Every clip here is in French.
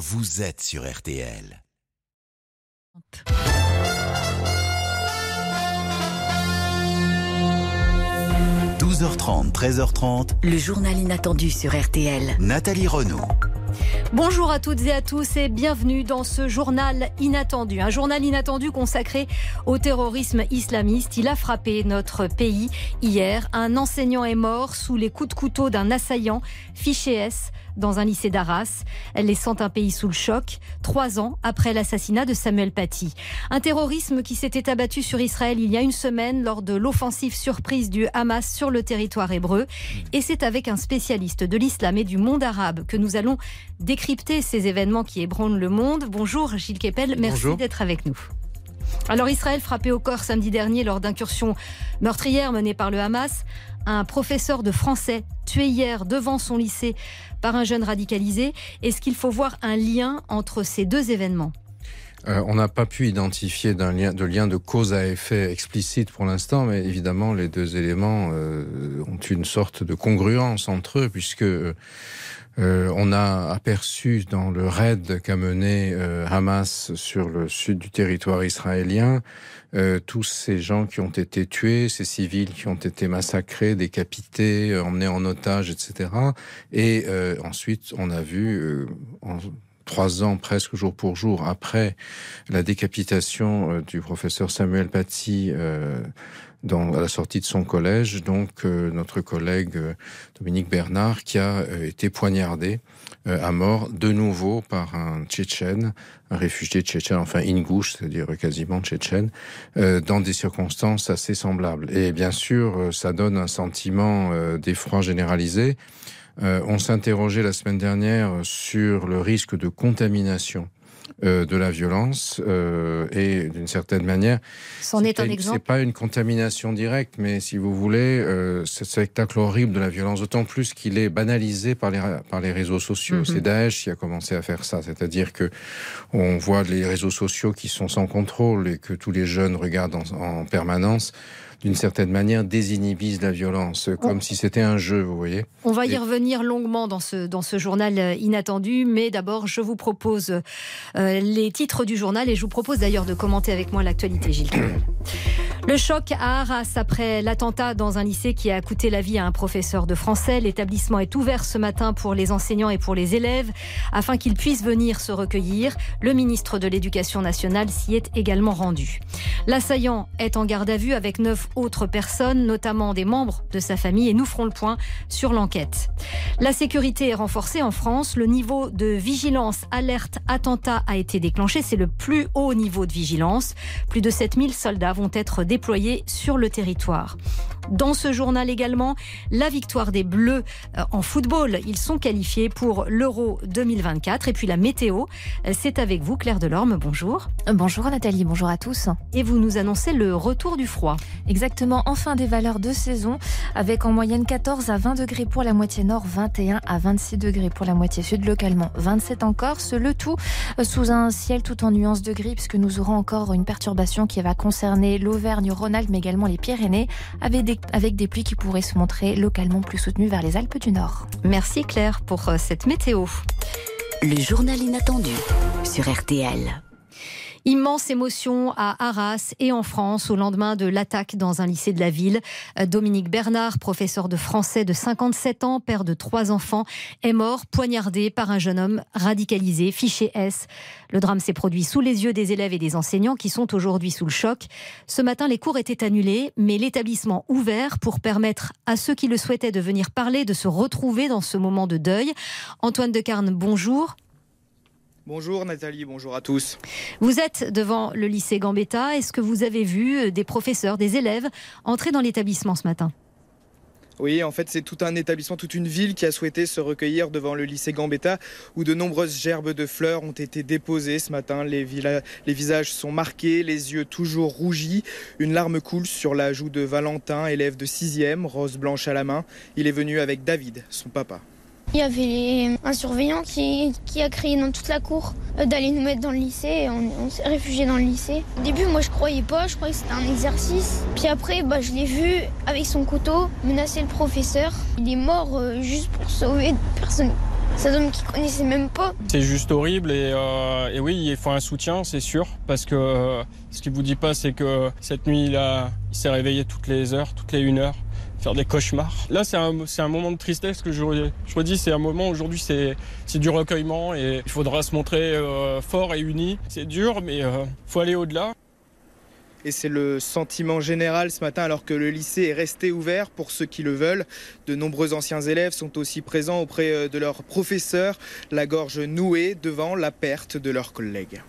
vous êtes sur RTL. 12h30, 13h30, Le journal inattendu sur RTL. Nathalie Renaud. Bonjour à toutes et à tous et bienvenue dans ce journal inattendu. Un journal inattendu consacré au terrorisme islamiste. Il a frappé notre pays hier. Un enseignant est mort sous les coups de couteau d'un assaillant, fiché S, dans un lycée d'Arras, laissant un pays sous le choc, trois ans après l'assassinat de Samuel Paty. Un terrorisme qui s'était abattu sur Israël il y a une semaine lors de l'offensive surprise du Hamas sur le territoire hébreu. Et c'est avec un spécialiste de l'islam et du monde arabe que nous allons décrypter ces événements qui ébranlent le monde. Bonjour Gilles Kepel, merci d'être avec nous. Alors Israël frappé au corps samedi dernier lors d'incursions meurtrières menées par le Hamas. Un professeur de français tué hier devant son lycée par un jeune radicalisé. Est-ce qu'il faut voir un lien entre ces deux événements? Euh, on n'a pas pu identifier d'un lien, de lien de cause à effet explicite pour l'instant, mais évidemment les deux éléments euh, ont une sorte de congruence entre eux, puisque euh, on a aperçu dans le raid qu'a mené Hamas sur le sud du territoire israélien tous ces gens qui ont été tués, ces civils qui ont été massacrés, décapités, emmenés en otage, etc. Et ensuite, on a vu en trois ans presque jour pour jour après la décapitation euh, du professeur Samuel Paty euh, dans, à la sortie de son collège, donc euh, notre collègue Dominique Bernard qui a été poignardé à mort de nouveau par un Tchétchène, un réfugié tchétchène, enfin ingouche, c'est-à-dire quasiment tchétchène, dans des circonstances assez semblables. Et bien sûr, ça donne un sentiment d'effroi généralisé. Euh, on s'interrogeait la semaine dernière sur le risque de contamination euh, de la violence euh, et d'une certaine manière. C'en est, un exemple. C'est pas une contamination directe, mais si vous voulez, ce spectacle horrible de la violence, d'autant plus qu'il est banalisé par les par les réseaux sociaux. Mhm. C'est Daesh qui a commencé à faire ça, c'est-à-dire que on voit les réseaux sociaux qui sont sans contrôle et que tous les jeunes regardent en permanence d'une certaine manière, désinhibise la violence, comme si c'était un jeu, vous voyez. On va y revenir longuement dans ce, dans ce journal euh, inattendu, mais d'abord, je vous propose euh, les titres du journal et je vous propose d'ailleurs de commenter avec moi l'actualité, Gilles. Le choc à Arras après l'attentat dans un lycée qui a coûté la vie à un professeur de français. L'établissement est ouvert ce matin pour les enseignants et pour les élèves afin qu'ils puissent venir se recueillir. Le ministre de l'Éducation nationale s'y est également rendu. L'assaillant est en garde à vue avec neuf autres personnes, notamment des membres de sa famille, et nous ferons le point sur l'enquête. La sécurité est renforcée en France. Le niveau de vigilance alerte attentat a été déclenché. C'est le plus haut niveau de vigilance. Plus de 7000 soldats vont être déployés sur le territoire. Dans ce journal également, la victoire des Bleus euh, en football. Ils sont qualifiés pour l'Euro 2024. Et puis la météo, euh, c'est avec vous, Claire Delorme. Bonjour. Bonjour Nathalie, bonjour à tous. Et vous nous annoncez le retour du froid. Exactement, enfin des valeurs de saison, avec en moyenne 14 à 20 degrés pour la moitié nord, 21 à 26 degrés pour la moitié sud, localement 27 en Corse. Le tout euh, sous un ciel tout en nuances de gris, puisque nous aurons encore une perturbation qui va concerner l'Auvergne-Rhône-Alpes, mais également les Pyrénées, avec des, avec des pluies qui pourraient se montrer localement plus soutenues vers les Alpes du Nord. Merci Claire pour euh, cette météo. Le journal inattendu sur RTL. Immense émotion à Arras et en France au lendemain de l'attaque dans un lycée de la ville. Euh, Dominique Bernard, professeur de français de 57 ans, père de trois enfants, est mort poignardé par un jeune homme radicalisé, fiché S. Le drame s'est produit sous les yeux des élèves et des enseignants qui sont aujourd'hui sous le choc. Ce matin, les cours étaient annulés, mais l'établissement ouvert pour permettre à ceux qui le souhaitaient de venir parler, de se retrouver dans ce moment de deuil. Antoine Decarne, bonjour. Bonjour Nathalie, bonjour à tous. Vous êtes devant le lycée Gambetta. Est-ce que vous avez vu euh, des professeurs, des élèves entrer dans l'établissement ce matin? Oui, en fait, c'est tout un établissement, toute une ville qui a souhaité se recueillir devant le lycée Gambetta, où de nombreuses gerbes de fleurs ont été déposées ce matin. Les, les visages sont marqués, les yeux toujours rougis. Une larme coule sur la joue de Valentin, élève de 6e, rose blanche à la main. Il est venu avec David, son papa. Il y avait un surveillant qui, a créé dans toute la cour euh, d'aller nous mettre dans le lycée. On, s'est réfugié dans le lycée. Au début, moi, je croyais pas. Je croyais que c'était un exercice. Puis après, bah, je l'ai vu avec son couteau menacer le professeur. Il est mort euh, juste pour sauver personne. cet homme qu'il connaissait même pas. C'est juste horrible et, euh, et, oui, il faut un soutien, c'est sûr, parce que ce qu'il vous dit pas, c'est que cette nuit, il, il s'est réveillé toutes les heures, toutes les une heure faire des cauchemars. Là, c'est un, un, moment de tristesse que je, je redis, c'est un moment aujourd'hui, c'est, du recueillement et il faudra se montrer euh, fort et uni. C'est dur, mais euh, faut aller au-delà. Et c'est le sentiment général ce matin alors que le lycée est resté ouvert pour ceux qui le veulent. De nombreux anciens élèves sont aussi présents auprès euh, de leurs professeurs, la gorge nouée devant la perte de leurs collègues.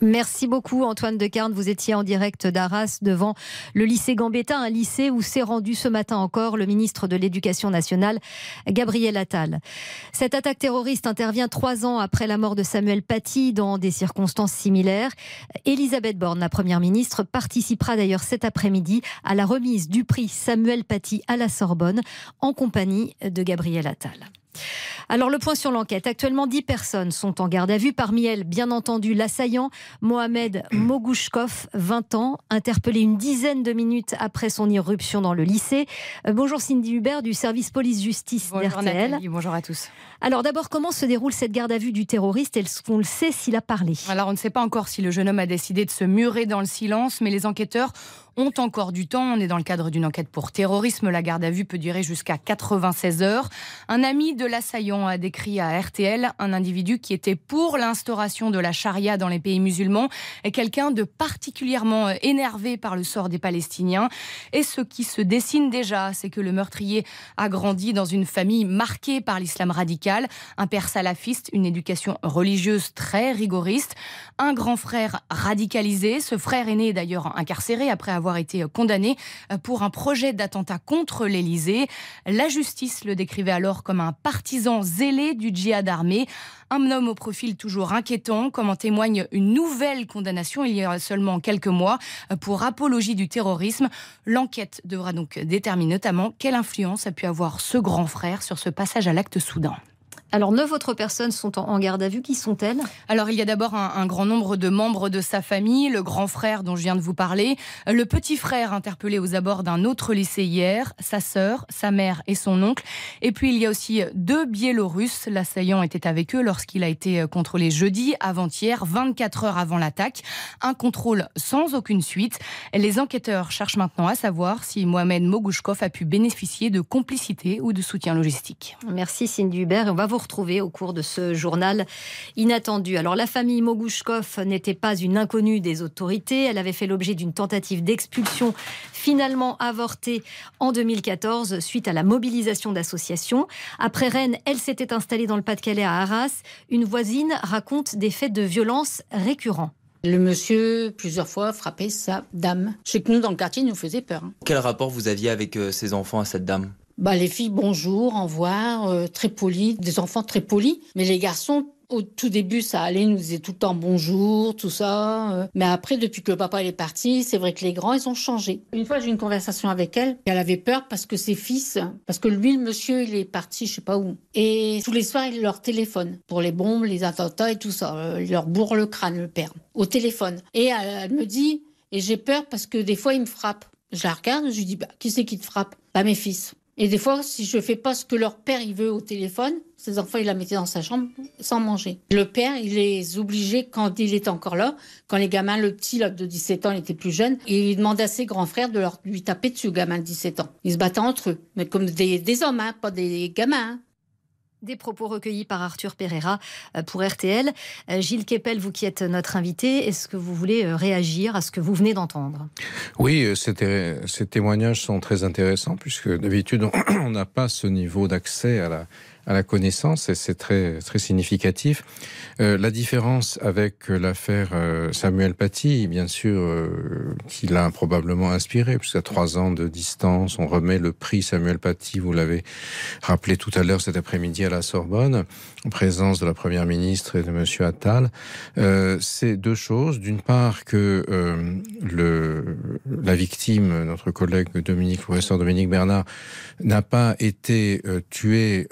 Merci beaucoup Antoine Decarne. Vous étiez en direct d'Arras devant le lycée Gambetta, un lycée où s'est rendu ce matin encore le ministre de l'Éducation nationale, Gabriel Attal. Cette attaque terroriste intervient trois ans après la mort de Samuel Paty dans des circonstances similaires. Elisabeth Borne, la première ministre, participera d'ailleurs cet après-midi à la remise du prix Samuel Paty à la Sorbonne en compagnie de Gabriel Attal. Alors le point sur l'enquête. Actuellement, 10 personnes sont en garde à vue. Parmi elles, bien entendu, l'assaillant Mohamed Mogouchkov, 20 ans, interpellé une dizaine de minutes après son irruption dans le lycée. Euh, bonjour Cindy Hubert du service police-justice d'RTL. Bonjour à tous. Alors d'abord, comment se déroule cette garde à vue du terroriste? Est-ce qu'on le sait s'il a parlé? Alors on ne sait pas encore si le jeune homme a décidé de se murer dans le silence, mais les enquêteurs ont encore du temps. On est dans le cadre d'une enquête pour terrorisme. La garde à vue peut durer jusqu'à 96 heures. Un ami de l'assaillant a décrit à RTL un individu qui était pour l'instauration de la charia dans les pays musulmans et quelqu'un de particulièrement énervé par le sort des Palestiniens. Et ce qui se dessine déjà, c'est que le meurtrier a grandi dans une famille marquée par l'islam radical, un père salafiste, une éducation religieuse très rigoriste, un grand frère radicalisé. Ce frère est d'ailleurs incarcéré après avoir été condamné euh, pour un projet d'attentat contre l'Élysée. La justice le décrivait alors comme un partisan zélé du djihad armé. Un homme au profil toujours inquiétant, comme en témoigne une nouvelle condamnation il y a seulement quelques mois euh, pour apologie du terrorisme. L'enquête devra donc déterminer notamment quelle influence a pu avoir ce grand frère sur ce passage à l'acte soudain. Alors, neuf autres personnes sont en garde à vue. Qui sont-elles? Alors, il y a d'abord un, grand nombre de membres de sa famille, le grand frère dont je viens de vous parler, le petit frère interpellé aux abords d'un autre lycée hier, sa sœur, sa mère et son oncle. Et puis, il y a aussi deux Biélorusses. L'assaillant était avec eux lorsqu'il a été contrôlé jeudi, avant-hier, 24 heures avant l'attaque. Un contrôle sans aucune suite. Les enquêteurs cherchent maintenant à savoir si Mohamed Mogouchkov a pu bénéficier de complicité ou de soutien logistique. Merci Cindy Hubert. On va vous retrouver au cours de ce journal inattendu. Alors la famille Mogouchkov n'était pas une inconnue des autorités. Elle avait fait l'objet d'une tentative d'expulsion finalement avortée en 2014 suite à la mobilisation d'associations. Après Rennes, elle s'était installée dans le Pas-de-Calais à Arras. Une voisine raconte des faits de violence récurrents. Le monsieur, plusieurs fois, frappait sa dame. Chez que nous, dans le quartier, il nous faisait peur. Hein. Quel rapport vous aviez avec euh, ces enfants à cette dame? Bah, les filles, bonjour, au revoir, euh, très polies, des enfants très polis. Mais les garçons, au tout début, ça allait, ils nous disaient tout le temps bonjour, tout ça. Euh. Mais après, depuis que le papa est parti, c'est vrai que les grands, ils ont changé. Une fois, j'ai eu une conversation avec elle. Elle avait peur parce que ses fils, parce que lui, le monsieur, il est parti, je sais pas où. Et tous les soirs, il leur téléphone pour les bombes, les attentats et tout ça. Euh, il leur bourre le crâne, le père, au téléphone. Et elle, me dit, et j'ai peur parce que des fois, il me frappe. Je la regarde, je lui dis, bah, qui c'est qui te frappe? Bah, mes fils. Et des fois, si je fais pas ce que leur père il veut au téléphone, ces enfants, il la mettait dans sa chambre sans manger. Le père, il les obligeait quand il était encore là, quand les gamins, le petit là, de 17 ans, il était plus jeune, et il demandait à ses grands frères de leur, lui taper dessus, gamin de 17 ans. Ils se battaient entre eux, mais comme des, hommes, hein, pas des gamins. Hein. Des propos recueillis par Arthur Pereira euh, pour RTL. Euh, Gilles Kepel, vous qui êtes notre invité, est-ce que vous voulez euh, réagir à ce que vous venez d'entendre? Oui, ces témoignages sont très intéressants puisque d'habitude on n'a pas ce niveau d'accès à la, à la connaissance et c'est très, très significatif. Euh, la différence avec l'affaire euh, Samuel Paty, bien sûr, euh, qui l'a probablement inspiré, puisqu'à trois ans de distance, on remet le prix Samuel Paty, vous l'avez rappelé tout à l'heure cet après-midi à la Sorbonne, en présence de la Première ministre et de Monsieur Attal. c'est deux choses. D'une part, que le, la victime, notre collègue Dominique, professeur Dominique Bernard, n'a pas été tué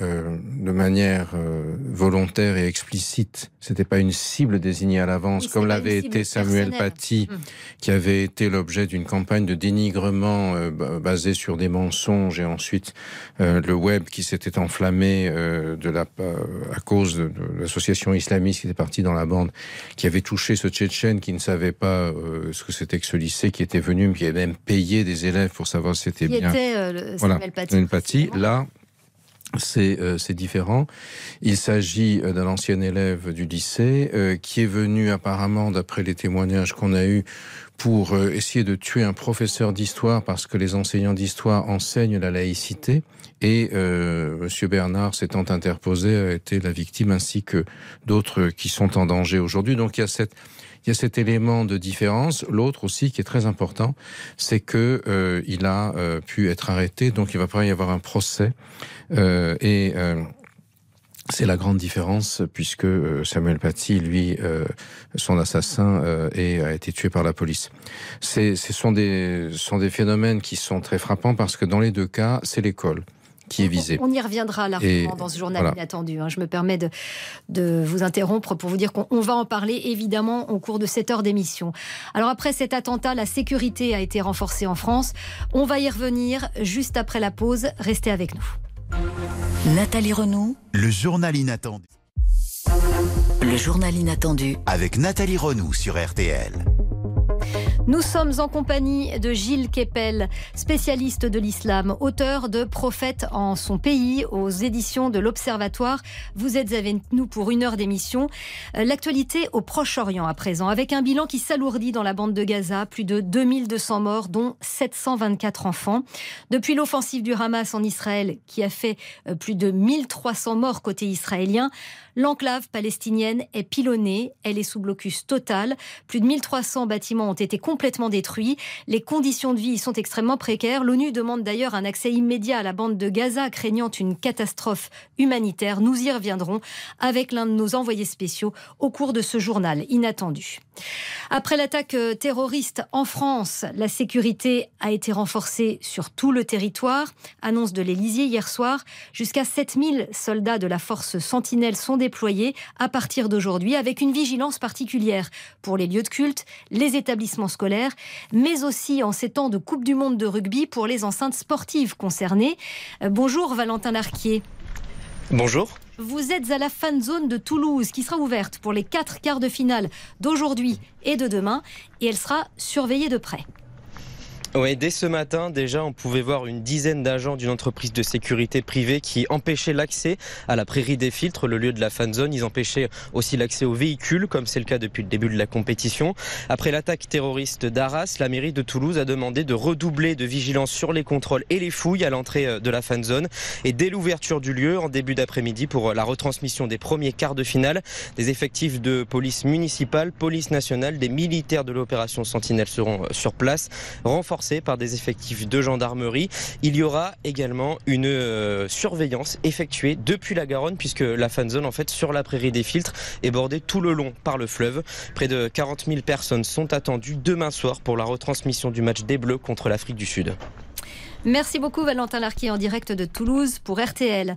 de manière euh, volontaire et explicite. C'était pas une cible désignée à l'avance, Oui, comme l'avait été Samuel personnelle. Paty, Mm. qui avait été l'objet d'une campagne de dénigrement euh, ba- basée sur des mensonges et ensuite euh, le web qui s'était enflammé euh, de la, à cause de, de l'association islamiste qui était partie dans la bande, qui avait touché ce Tchétchène qui ne savait pas euh, ce que c'était que ce lycée, qui était venu, qui avait même payé des élèves pour savoir si c'était bien. était le Voilà, Samuel Paty. Samuel Paty. Là, c'est euh, différent. Il s'agit euh, d'un ancien élève du lycée euh, qui est venu apparemment, d'après les témoignages qu'on a eus, pour euh, essayer de tuer un professeur d'histoire parce que les enseignants d'histoire enseignent la laïcité. Et euh, Monsieur Bernard, s'étant interposé, a été la victime ainsi que d'autres qui sont en danger aujourd'hui. Donc il y a cette il y a cet élément de différence. L'autre aussi qui est très important, c'est que euh, il a euh, pu être arrêté, donc il va pas y avoir un procès. Euh, et euh, c'est la grande différence puisque euh, Samuel Paty, lui, euh, son assassin, euh, et a été tué par la police. Ce sont des, sont des phénomènes qui sont très frappants parce que dans les deux cas, c'est l'école qui est visée. On y reviendra largement Et dans ce journal voilà. inattendu. hein. Je me permets de, de vous interrompre pour vous dire qu'on on va en parler évidemment au cours de cette heure d'émission. Alors après cet attentat, la sécurité a été renforcée en France. On va y revenir juste après la pause. Restez avec nous. Nathalie Renaud, Le journal inattendu. le journal inattendu Avec Nathalie Renaud sur RTL. Nous sommes en compagnie de Gilles Kepel, spécialiste de l'islam, auteur de Prophète en son pays aux éditions de l'Observatoire. Vous êtes avec nous pour une heure d'émission. Euh, L'actualité au Proche-Orient à présent, avec un bilan qui s'alourdit dans la bande de Gaza, plus de 2200 morts, dont 724 enfants. Depuis l'offensive du Hamas en Israël, qui a fait euh, plus de 1300 morts côté israélien, l'enclave palestinienne est pilonnée, elle est sous blocus total. Plus de 1300 bâtiments ont été complètement détruits. Les conditions de vie y sont extrêmement précaires. L'ONU demande d'ailleurs un accès immédiat à la bande de Gaza, craignant une catastrophe humanitaire. Nous y reviendrons avec l'un de nos envoyés spéciaux au cours de ce journal inattendu. Après l'attaque euh, terroriste en France, la sécurité a été renforcée sur tout le territoire. Annonce de l'Élysée hier soir. Jusqu'à 7000 soldats de la force Sentinelle sont déployés à partir d'aujourd'hui avec une vigilance particulière pour les lieux de culte, les établissements scolaires, mais aussi en ces temps de Coupe du Monde de rugby pour les enceintes sportives concernées. Euh, Bonjour Valentin Larquier. Bonjour. Vous êtes à la fan zone de Toulouse qui sera ouverte pour les quatre quarts de finale d'aujourd'hui et de demain et elle sera surveillée de près. Oui, dès ce matin, déjà, on pouvait voir une dizaine d'agents d'une entreprise de sécurité privée qui empêchaient l'accès à la prairie des filtres, le lieu de la fan zone. Ils empêchaient aussi l'accès aux véhicules, comme c'est le cas depuis le début de la compétition. Après l'attaque terroriste d'Arras, la mairie de Toulouse a demandé de redoubler de vigilance sur les contrôles et les fouilles à l'entrée euh, de la fan zone. Et dès l'ouverture du lieu, en début d'après-midi, pour euh, la retransmission des premiers quarts de finale, des effectifs de police municipale, police nationale, des militaires de l'opération Sentinelle seront euh, sur place, renforcés par des effectifs de gendarmerie. Il y aura également une euh, surveillance effectuée depuis la Garonne, puisque la fan zone, en fait, sur la prairie des filtres, est bordée tout le long par le fleuve. Près de 40 000 personnes sont attendues demain soir pour la retransmission du match des Bleus contre l'Afrique du Sud. Merci beaucoup Valentin Larquier en direct de Toulouse pour RTL.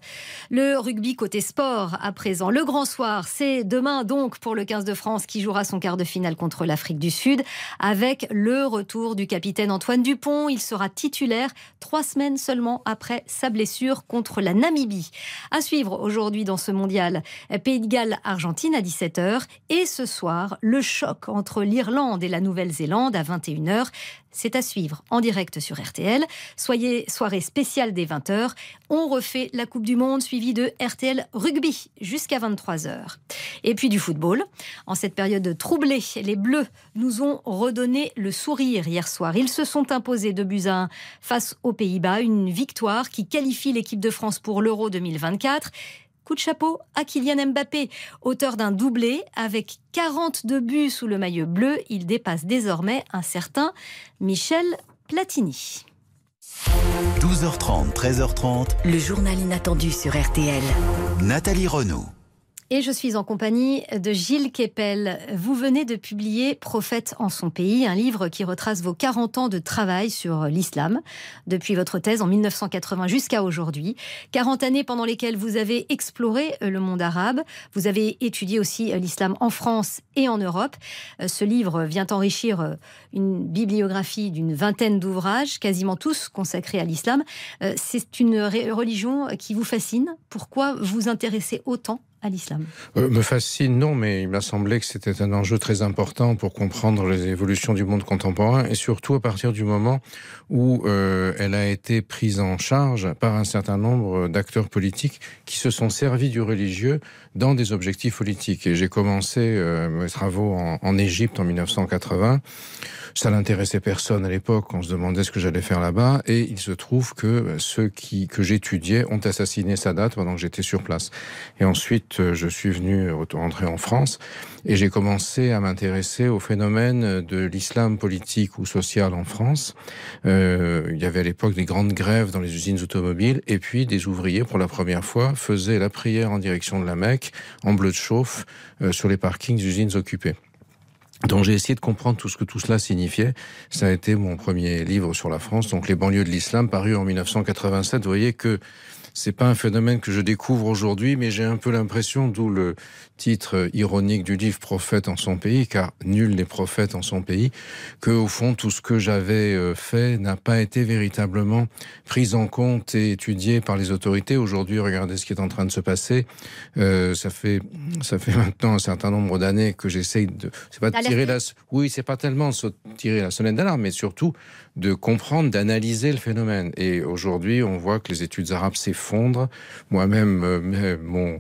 Le rugby côté sport à présent. Le grand soir, c'est demain donc pour le 15 de France qui jouera son quart de finale contre l'Afrique du Sud avec le retour du capitaine Antoine Dupont. Il sera titulaire trois semaines seulement après sa blessure contre la Namibie. À suivre aujourd'hui dans ce mondial, Pays de Galles, Argentine à 17h et ce soir, le choc entre l'Irlande et la Nouvelle-Zélande à 21h. C'est à suivre en direct sur RTL. Soyez soirée spéciale des 20h. On refait la Coupe du Monde suivie de RTL Rugby jusqu'à 23h. Et puis du football. En cette période troublée, les Bleus nous ont redonné le sourire hier soir. Ils se sont imposés de buts à 1 face aux Pays-Bas. Une victoire qui qualifie l'équipe de France pour l'Euro 2024. Coup de chapeau à Kylian Mbappé, auteur d'un doublé avec 42 buts sous le maillot bleu. Il dépasse désormais un certain Michel Platini. 12h30, 13h30, Le journal inattendu sur RTL. Nathalie Renaud. Et je suis en compagnie de Gilles Kepel. Vous venez de publier Prophète en son pays, un livre qui retrace vos 40 ans de travail sur l'islam, depuis votre thèse en 1980 jusqu'à aujourd'hui. 40 années pendant lesquelles vous avez exploré le monde arabe. Vous avez étudié aussi l'islam en France et en Europe. Ce livre vient enrichir une bibliographie d'une vingtaine d'ouvrages, quasiment tous consacrés à l'islam. C'est une religion qui vous fascine. Pourquoi vous intéressez autant à l'islam euh, Me fascine, non, mais il m'a semblé que c'était un enjeu très important pour comprendre les évolutions du monde contemporain et surtout à partir du moment où euh, elle a été prise en charge par un certain nombre d'acteurs politiques qui se sont servis du religieux dans des objectifs politiques. Et j'ai commencé euh, mes travaux en, en Égypte en 1980. Ça n'intéressait personne à l'époque. On se demandait ce que j'allais faire là-bas. Et il se trouve que ceux qui, que j'étudiais ont assassiné Sadat pendant que j'étais sur place. Et ensuite, je suis venu rentrer en France et j'ai commencé à m'intéresser au phénomène de l'islam politique ou social en France. Euh, il y avait à l'époque des grandes grèves dans les usines automobiles et puis des ouvriers, pour la première fois, faisaient la prière en direction de la Mecque en bleu de chauffe euh, sur les parkings d'usines occupées. Donc j'ai essayé de comprendre tout ce que tout cela signifiait. Ça a été mon premier livre sur la France, donc les banlieues de l'islam, paru en 1987. Vous voyez que c'est pas un phénomène que je découvre aujourd'hui, mais j'ai un peu l'impression, d'où le titre ironique du livre Prophète en son pays, car nul n'est prophète en son pays, que au fond tout ce que j'avais euh, fait n'a pas été véritablement pris en compte et étudié par les autorités. Aujourd'hui, regardez ce qui est en train de se passer. Euh, ça fait ça fait maintenant un certain nombre d'années que j'essaye de c'est pas tirer la oui c'est pas tellement tirer la sonnette d'alarme, mais surtout de comprendre, d'analyser le phénomène. Et aujourd'hui, on voit que les études arabes s'effondrent. Moi-même, euh, mon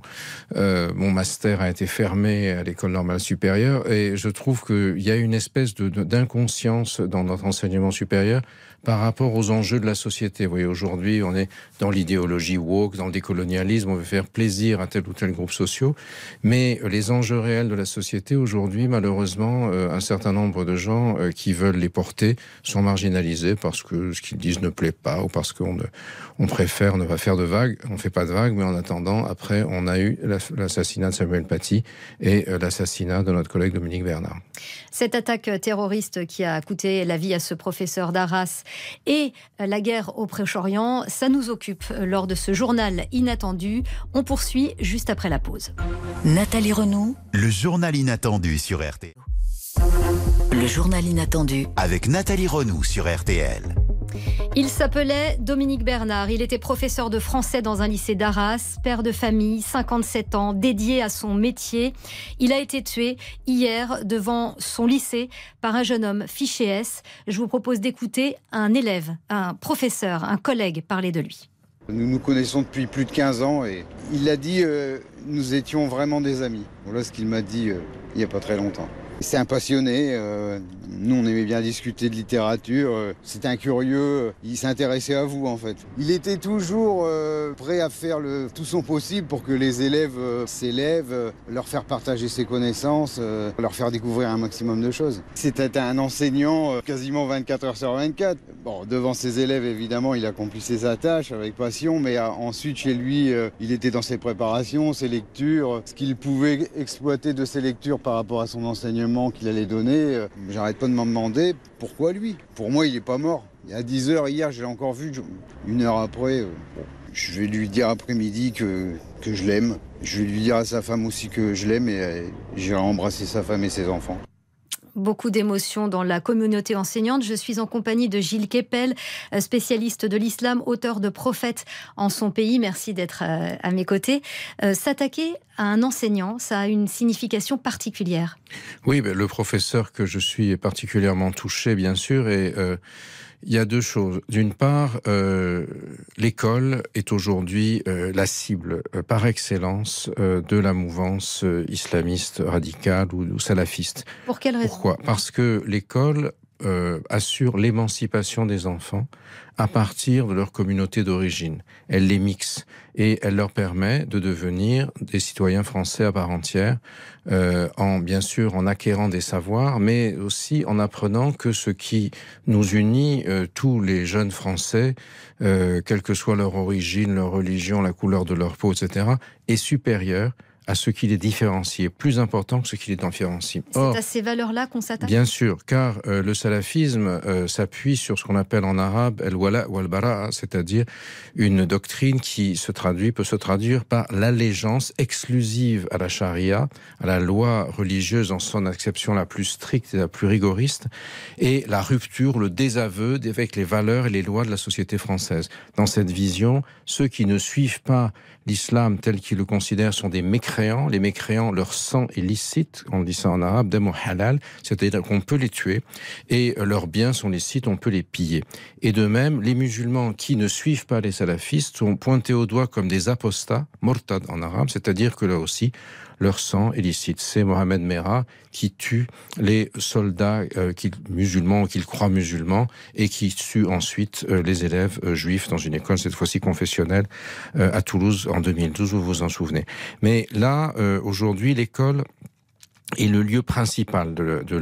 mon master a été fermé à l'école normale supérieure, et je trouve qu'il y a une espèce d'inconscience dans notre enseignement supérieur par rapport aux enjeux de la société. Vous voyez, aujourd'hui, on est dans l'idéologie woke, dans le décolonialisme, on veut faire plaisir à tel ou tel groupe social, mais les enjeux réels de la société aujourd'hui, malheureusement, euh, un certain nombre de gens euh, qui veulent les porter sont marginalisés parce que ce qu'ils disent ne plaît pas ou parce qu'on on préfère ne pas faire de vagues. On fait pas de vagues, mais en attendant, après, on a eu l'assassinat de Samuel Paty et euh, l'assassinat de notre collègue Dominique Bernard. Cette attaque terroriste qui a coûté la vie à ce professeur d'Arras et la guerre au Proche-Orient, ça nous occupe lors de ce journal inattendu. On poursuit juste après la pause. Nathalie Renaud. Le journal inattendu sur RTL. Le journal inattendu. Avec Nathalie Renaud sur RTL. Il s'appelait Dominique Bernard. Il était professeur de français dans un lycée d'Arras, père de famille, 57 ans, dédié à son métier. Il a été tué hier devant son lycée par un jeune homme fiché S. Je vous propose d'écouter un élève, un professeur, un collègue parler de lui. Nous nous connaissons depuis plus de 15 ans et il a dit euh, nous étions vraiment des amis. Voilà ce qu'il m'a dit euh, il n'y a pas très longtemps. C'est un passionné. Euh, nous, on aimait bien discuter de littérature. Euh, C'était un curieux. Il s'intéressait à vous, en fait. Il était toujours euh, prêt à faire tout son possible pour que les élèves s'élèvent, leur faire partager ses connaissances, leur faire découvrir un maximum de choses. C'était un enseignant quasiment 24 heures sur 24. Bon, devant ses élèves, évidemment, il accomplissait sa tâche avec passion, mais ensuite, chez lui, il était dans ses préparations, ses lectures, ce qu'il pouvait exploiter de ses lectures par rapport à son enseignement qu'il allait donner, euh, j'arrête pas de me demander pourquoi lui. Pour moi, il est pas mort. Il y a 10 heures hier, j'ai encore vu. Une heure après, euh, je vais lui dire après-midi que, que je l'aime. Je vais lui dire à sa femme aussi que je l'aime et euh, j'irai embrasser sa femme et ses enfants beaucoup d'émotions dans la communauté enseignante. Je suis en compagnie de Gilles Kepel, euh, spécialiste de l'islam, auteur de Prophète en son pays. Merci d'être euh, à mes côtés. Euh, s'attaquer à un enseignant, ça a une signification particulière. Oui, ben, le professeur que je suis est particulièrement touché, bien sûr, et il y a deux choses. D'une part, euh, l'école est aujourd'hui euh, la cible euh, par excellence de la mouvance islamiste radicale ou, ou, salafiste. Pour quelle raison? Pourquoi? Parce que l'école assure l'émancipation des enfants à partir de leur communauté d'origine. Elle les mixe et elle leur permet de devenir des citoyens français à part entière, euh, en bien sûr en acquérant des savoirs, mais aussi en apprenant que ce qui nous unit euh, tous les jeunes Français, euh, quelle que soit leur origine, leur religion, la couleur de leur peau, etc., est supérieur à ce qui les différencie, plus important que ce qui les différencie. C'est à ces valeurs-là qu'on s'attaque Bien sûr, car euh, le salafisme euh, s'appuie sur ce qu'on appelle en arabe el-wala ou al-bara, c'est-à-dire une doctrine qui se traduit, peut se traduire par l'allégeance exclusive à la charia, à la loi religieuse en son acception la plus stricte et la plus rigoriste, et la rupture, le désaveu avec les valeurs et les lois de la société française. Dans cette vision, ceux qui ne suivent pas l'islam tel qu'ils le considèrent sont des mécréants. Les mécréants, leur sang est licite, on dit ça en arabe, demo halal, c'est-à-dire qu'on peut les tuer, et leurs biens sont licites, on peut les piller. Et de même, les musulmans qui ne suivent pas les salafistes sont pointés au doigt comme des apostats, mortad en arabe, c'est-à-dire que là aussi, leur sang est licite. C'est Mohamed Merah qui tue les soldats euh, musulmans qu'ils croient musulmans et qui tue ensuite euh, les élèves euh, juifs dans une école, cette fois-ci confessionnelle, à Toulouse en 2012, vous vous en souvenez. Mais là, aujourd'hui, l'école est le lieu principal de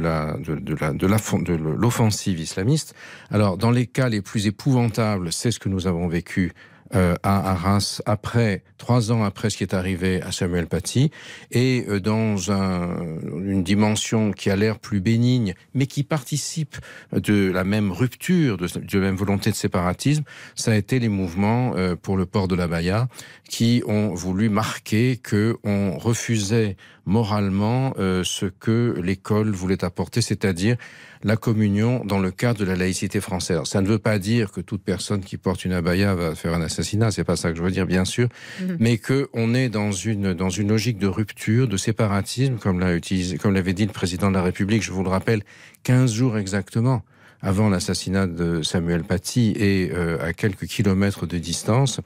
l'offensive islamiste. Alors dans les cas les plus épouvantables, c'est ce que nous avons vécu euh, à Arras après trois ans après ce qui est arrivé à Samuel Paty. Et euh, dans un, une dimension qui a l'air plus bénigne mais qui participe de la même rupture de, la même volonté de séparatisme ça a été les mouvements euh, pour le port de la Baïa qui ont voulu marquer que on refusait moralement ce que l'école voulait apporter c'est-à-dire la communion dans le cadre de la laïcité française. Ça ne veut pas dire que toute personne qui porte une abaya va faire un assassinat, c'est pas ça que je veux dire, bien sûr, mhm. mais que on est dans une dans une logique de rupture, de séparatisme, comme l'a utilisé, comme l'avait dit le président de la République. Je vous le rappelle, 15 jours exactement avant l'assassinat de Samuel Paty et euh, à quelques kilomètres de distance.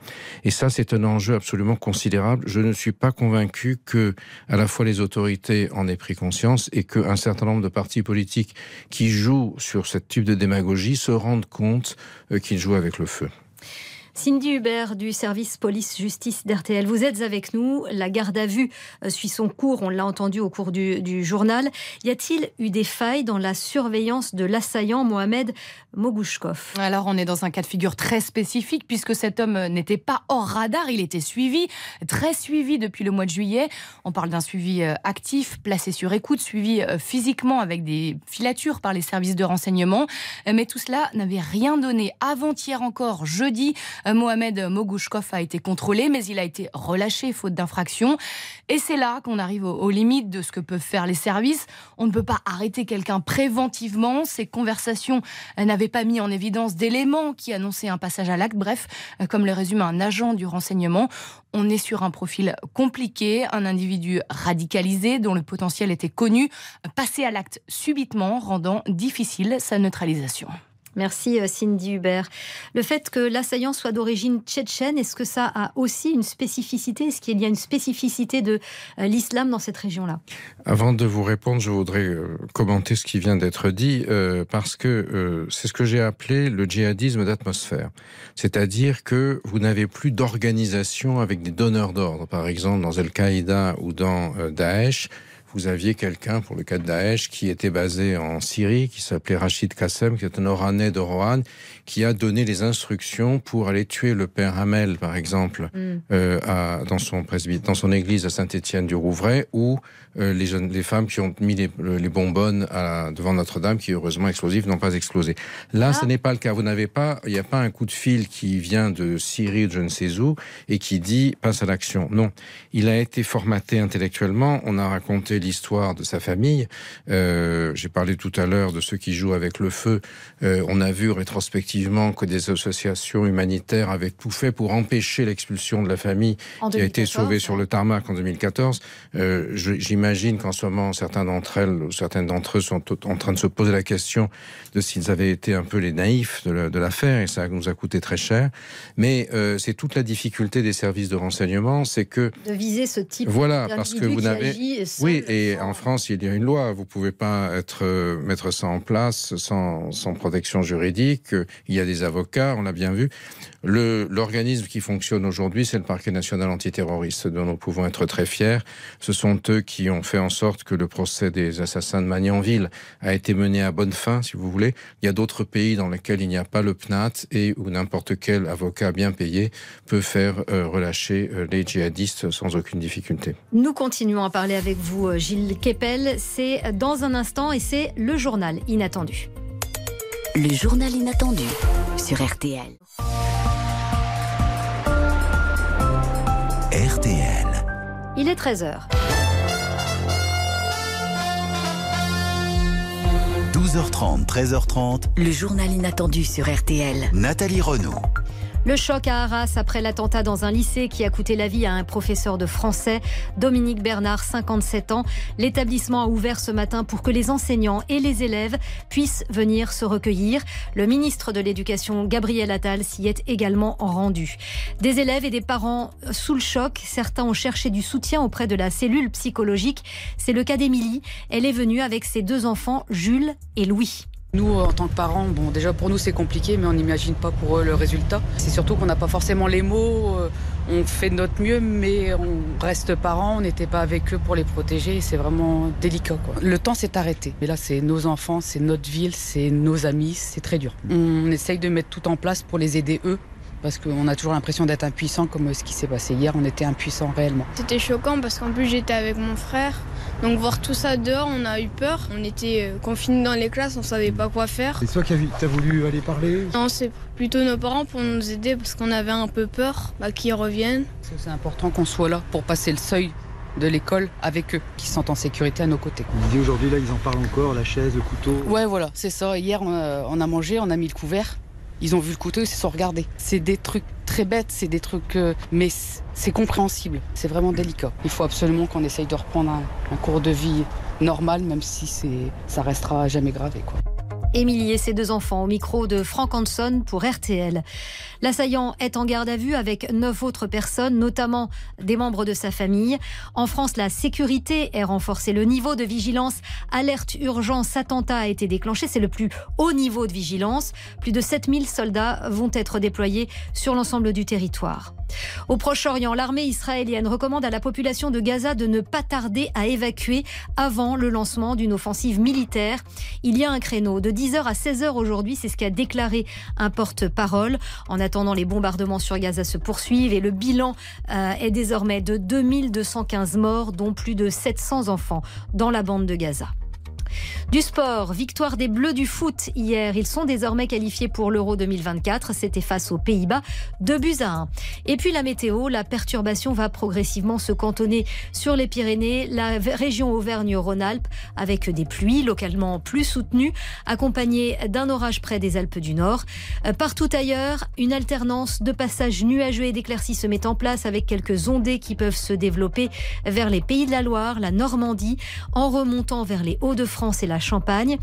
Et ça, c'est un enjeu absolument considérable. Je ne suis pas convaincu que à la fois les autorités en aient pris conscience et qu'un certain nombre de partis politiques qui jouent sur ce type de démagogie se rendent compte euh, qu'ils jouent avec le feu. Cindy Hubert du service police-justice d'RTL, vous êtes avec nous. La garde à vue euh, suit son cours, on l'a entendu au cours du, journal. Y a-t-il eu des failles dans la surveillance de l'assaillant Mohamed Mogouchkov? Alors on est dans un cas de figure très spécifique puisque cet homme n'était pas hors radar, il était suivi, très suivi depuis le mois de juillet. On parle d'un suivi euh, actif, placé sur écoute, suivi euh, physiquement avec des filatures par les services de renseignement. Mais tout cela n'avait rien donné. Avant-hier encore, jeudi, Mohamed Mogouchkov a été contrôlé, mais il a été relâché faute d'infraction. Et c'est là qu'on arrive aux, limites de ce que peuvent faire les services. On ne peut pas arrêter quelqu'un préventivement. Ces conversations euh, n'avaient pas mis en évidence d'éléments qui annonçaient un passage à l'acte. Bref, euh, comme le résume un agent du renseignement, on est sur un profil compliqué, un individu radicalisé dont le potentiel était connu, passé à l'acte subitement, rendant difficile sa neutralisation. Merci euh, Cindy Hubert. Le fait que l'assaillant soit d'origine tchétchène, est-ce que ça a aussi une spécificité? Est-ce qu'il y a une spécificité de euh, l'islam dans cette région-là? Avant de vous répondre, je voudrais euh, commenter ce qui vient d'être dit, parce que c'est ce que j'ai appelé le djihadisme d'atmosphère. C'est-à-dire que vous n'avez plus d'organisation avec des donneurs d'ordre. Par exemple, dans Al-Qaïda ou dans Daesh, vous aviez quelqu'un, pour le cas de Daesh, qui était basé en Syrie, qui s'appelait Rachid Kassem, qui est un Oranais de Rohan, qui a donné les instructions pour aller tuer le père Hamel, par exemple, mm. euh, à, dans, son dans son église à Saint-Étienne du Rouvray, ou euh, les, jeunes, les femmes qui ont mis les, les bonbonnes à, devant Notre-Dame, qui heureusement explosifs n'ont pas explosé. Là, ce ah. n'est pas le cas. Vous n'avez pas, il n'y a pas un coup de fil qui vient de Syrie, de je ne sais où, et qui dit passe à l'action. Non, il a été formaté intellectuellement. On a raconté l'histoire de sa famille. Euh, J'ai parlé tout à l'heure de ceux qui jouent avec le feu. Euh, on a vu rétrospectivement que des associations humanitaires avaient tout fait pour empêcher l'expulsion de la famille qui a été sauvée sur le tarmac en 2014. Euh, J'imagine qu'en ce moment, certains d'entre elles ou certaines d'entre eux sont en train de se poser la question de s'ils avaient été un peu les naïfs de l'affaire et ça nous a coûté très cher. Mais euh, c'est toute la difficulté des services de renseignement, c'est que de viser ce type voilà parce que vous n'avez oui Et en France, il y a une loi. Vous pouvez pas être, mettre ça en place sans, sans protection juridique. Il y a des avocats, on l'a bien vu. L'organisme qui fonctionne aujourd'hui, c'est le parquet national antiterroriste, dont nous pouvons être très fiers. Ce sont eux qui ont fait en sorte que le procès des assassins de Magnanville a été mené à bonne fin, si vous voulez. Il y a d'autres pays dans lesquels il n'y a pas le PNAT et où n'importe quel avocat bien payé peut faire euh, relâcher euh, les djihadistes sans aucune difficulté. Nous continuons à parler avec vous, euh, Gilles Kepel. C'est dans un instant et c'est le journal inattendu. Le journal inattendu sur RTL. RTL. Il est 13h. 12h30, 13h30. Le journal inattendu sur RTL. Nathalie Renaud. Le choc à Arras après l'attentat dans un lycée qui a coûté la vie à un professeur de français, Dominique Bernard, 57 ans. L'établissement a ouvert ce matin pour que les enseignants et les élèves puissent venir se recueillir. Le ministre de l'Éducation, Gabriel Attal, s'y est également rendu. Des élèves et des parents sous le choc. Certains ont cherché du soutien auprès de la cellule psychologique. C'est le cas d'Émilie. Elle est venue avec ses deux enfants, Jules et Louis. Nous, en tant que parents, bon, déjà pour nous c'est compliqué, mais on n'imagine pas pour eux le résultat. C'est surtout qu'on n'a pas forcément les mots, euh, on fait de notre mieux, mais on reste parents, on n'était pas avec eux pour les protéger, c'est vraiment délicat. Quoi. Le temps s'est arrêté, mais là c'est nos enfants, c'est notre ville, c'est nos amis, c'est très dur. On essaye de mettre tout en place pour les aider eux, parce qu'on a toujours l'impression d'être impuissant comme ce qui s'est passé hier, on était impuissant réellement. C'était choquant parce qu'en plus j'étais avec mon frère, donc voir tout ça dehors, on a eu peur. On était euh, confinés dans les classes, on savait pas quoi faire. C'est toi qui as voulu aller parler? Non, c'est plutôt nos parents pour nous aider parce qu'on avait un peu peur bah, qu'ils reviennent. C'est important qu'on soit là pour passer le seuil de l'école avec eux, qui sont en sécurité à nos côtés. On dit aujourd'hui, là, ils en parlent encore, la chaise, le couteau. Ouais, voilà, c'est ça. Hier, on a, mangé, on a mis le couvert. Ils ont vu le couteau, ils se sont regardés. C'est des trucs très bêtes, c'est des trucs... Euh, mais c'est compréhensible, c'est vraiment délicat. Il faut absolument qu'on essaye de reprendre un, cours de vie normal, même si ça restera jamais gravé. Quoi. Émilie et ses deux enfants au micro de Frank Hanson pour RTL. L'assaillant est en garde à vue avec neuf autres personnes, notamment des membres de sa famille. En France, la sécurité est renforcée. Le niveau de vigilance, alerte urgence, attentat a été déclenché. C'est le plus haut niveau de vigilance. Plus de 7000 soldats vont être déployés sur l'ensemble du territoire. Au Proche-Orient, l'armée israélienne recommande à la population de Gaza de ne pas tarder à évacuer avant le lancement d'une offensive militaire. Il y a un créneau de 10h à 16h aujourd'hui, c'est ce qu'a déclaré un porte-parole. En attendant, les bombardements sur Gaza se poursuivent et le bilan euh, est désormais de 2215 morts, dont plus de 700 enfants dans la bande de Gaza. Du sport, victoire des Bleus du foot hier. Ils sont désormais qualifiés pour l'Euro 2024. C'était face aux Pays-Bas, 2 buts à 1. Et puis la météo, la perturbation va progressivement se cantonner sur les Pyrénées, la région Auvergne-Rhône-Alpes, avec des pluies localement plus soutenues, accompagnées d'un orage près des Alpes du Nord. Euh, partout ailleurs, une alternance de passages nuageux et d'éclaircies se met en place avec quelques ondées qui peuvent se développer vers les Pays de la Loire, la Normandie, en remontant vers les Hauts-de-France et la Champagne.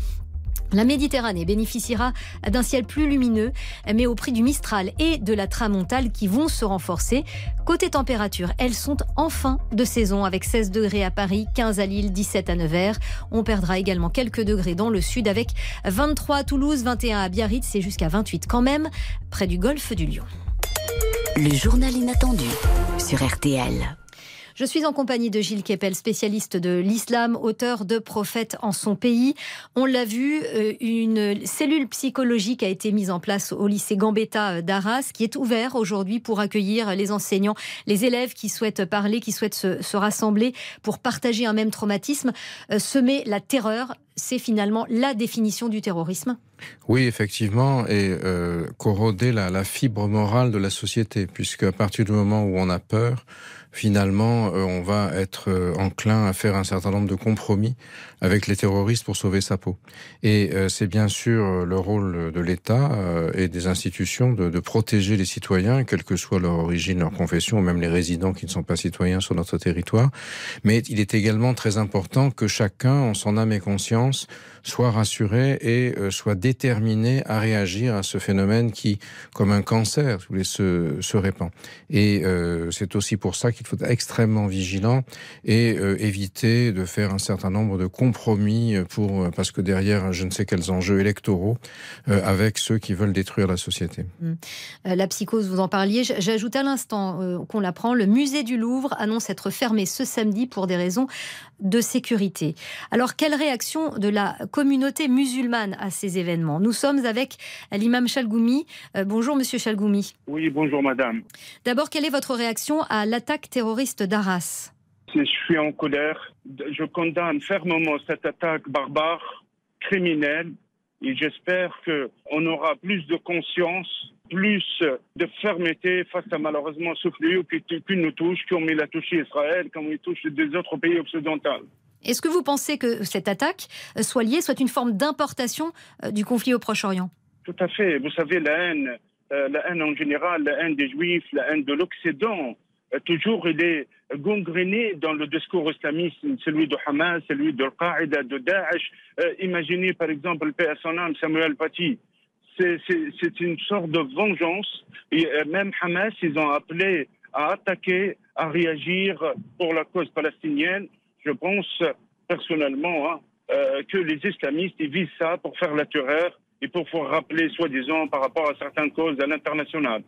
La Méditerranée bénéficiera d'un ciel plus lumineux, mais au prix du Mistral et de la Tramontale qui vont se renforcer. Côté température, elles sont enfin de saison avec 16 degrés à Paris, 15 à Lille, 17 à Nevers. On perdra également quelques degrés dans le sud avec 23 à Toulouse, 21 à Biarritz et jusqu'à 28 quand même près du golfe du Lion. Le journal inattendu sur RTL. Je suis en compagnie de Gilles Kepel, spécialiste de l'islam, auteur de Prophètes en son pays. On l'a vu, euh, une cellule psychologique a été mise en place au lycée Gambetta euh, d'Arras, qui est ouvert aujourd'hui pour accueillir les enseignants, les élèves qui souhaitent parler, qui souhaitent se, rassembler pour partager un même traumatisme. Euh, semer la terreur, c'est finalement la définition du terrorisme oui, effectivement, et corroder la, la, fibre morale de la société, puisque à partir du moment où on a peur, finalement, euh, on va être euh, enclin à faire un certain nombre de compromis avec les terroristes pour sauver sa peau. Et euh, c'est bien sûr le rôle de l'État et des institutions de, de, protéger les citoyens, quelle que soit leur origine, leur confession, ou même les résidents qui ne sont pas citoyens sur notre territoire. Mais il est également très important que chacun, en son âme et conscience, soit rassuré et soit déterminé à réagir à ce phénomène qui, comme un cancer, se, se répand. Et c'est aussi pour ça qu'il faut être extrêmement vigilant et euh, éviter de faire un certain nombre de compromis pour parce que derrière je ne sais quels enjeux électoraux avec ceux qui veulent détruire la société. Mmh. La psychose, vous en parliez. J'ajoute à l'instant qu'on l'apprend, le musée du Louvre annonce être fermé ce samedi pour des raisons de sécurité. Alors, quelle réaction de la communauté musulmane à ces événements Nous sommes avec l'imam Chalgoumi. Euh, bonjour, monsieur Chalgoumi. Oui, bonjour, madame. D'abord, quelle est votre réaction à l'attaque terroriste d'Arras? Je suis en colère. Je condamne fermement cette attaque barbare, criminelle, et j'espère qu'on aura plus de conscience plus de fermeté face à malheureusement ce fléau qui, nous touche, comme il a touché Israël, comme il touche des autres pays occidentaux. Est-ce que vous pensez que cette attaque soit liée, soit une forme d'importation euh, du conflit au Proche-Orient? Tout à fait. Vous savez, la haine, euh, la haine en général, la haine des Juifs, la haine de l'Occident, euh, toujours il est gangréné dans le discours islamiste, celui de Hamas, celui de Al-Qaïda, de Daesh. imaginez par exemple le père Samuel Paty c'est une sorte de vengeance. Euh, même Hamas, ils ont appelé à attaquer, à réagir pour la cause palestinienne. Je pense personnellement hein, euh, que les islamistes ils visent ça pour faire la terreur et pour faire rappeler, soi-disant, par rapport à certaines causes à l'international.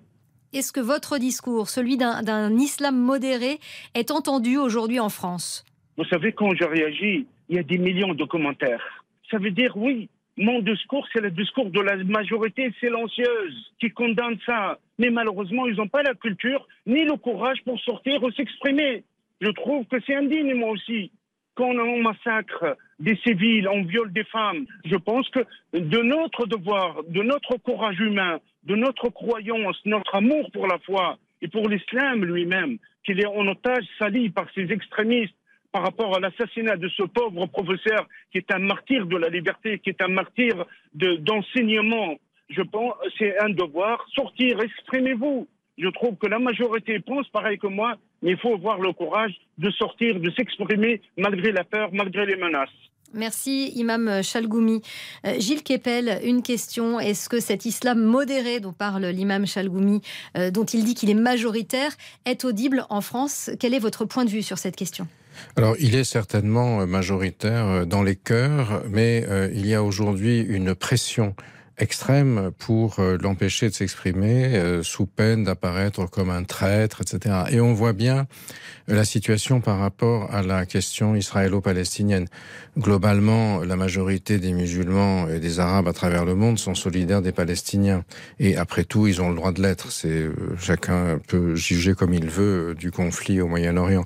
Est-ce que votre discours, celui d'un islam modéré, est entendu aujourd'hui en France? Vous savez, quand je réagis, il y a des millions de commentaires. Ça veut dire oui, mon discours, c'est le discours de la majorité silencieuse qui condamne ça. Mais malheureusement, ils n'ont pas la culture ni le courage pour sortir ou s'exprimer. Je trouve que c'est indigne, moi aussi. Quand on massacre des civils, on viole des femmes, je pense que de notre devoir, de notre courage humain, de notre croyance, notre amour pour la foi et pour l'islam lui-même, qu'il est en otage sali par ces extrémistes, par rapport à l'assassinat de ce pauvre professeur qui est un martyr de la liberté, qui est un martyr d'enseignement. je pense c'est un devoir. Sortir, exprimez-vous. Je trouve que la majorité pense pareil que moi, mais il faut avoir le courage de sortir, de s'exprimer malgré la peur, malgré les menaces. Merci, Imam Chalgoumi. Euh, Gilles Kepel, une question. Est-ce que cet islam modéré dont parle l'imam Chalgoumi, euh, dont il dit qu'il est majoritaire, est audible en France? Quel est votre point de vue sur cette question? Alors, il est certainement euh, majoritaire dans les cœurs, mais euh, il y a aujourd'hui une pression extrême pour l'empêcher de s'exprimer sous peine d'apparaître comme un traître, etc. Et on voit bien la situation par rapport à la question israélo-palestinienne. Globalement, la majorité des musulmans et des arabes à travers le monde sont solidaires des Palestiniens. Et après tout, ils ont le droit de l'être. C'est euh, chacun peut juger comme il veut euh, du conflit au Moyen-Orient.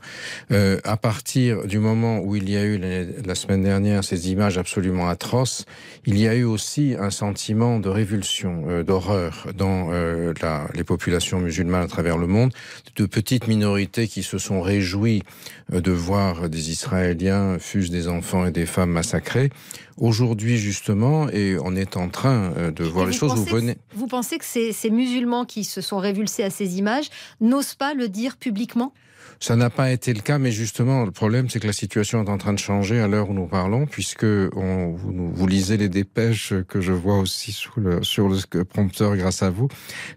Euh, à partir du moment où il y a eu la, semaine dernière ces images absolument atroces, il y a eu aussi un sentiment de révulsion, euh, d'horreur dans la, les populations musulmanes à travers le monde, de petites minorités qui se sont réjoui euh, de voir des Israéliens, fusent des enfants et des femmes massacrés. Aujourd'hui, justement, et on est en train euh, de voir les choses, vous venez. Vous pensez que ces musulmans qui se sont révulsés à ces images n'osent pas le dire publiquement? Ça n'a pas été le cas, mais justement, le problème, c'est que la situation est en train de changer à l'heure où nous parlons, puisque on, vous, vous, lisez les dépêches que je vois aussi sur le, sur le prompteur grâce à vous.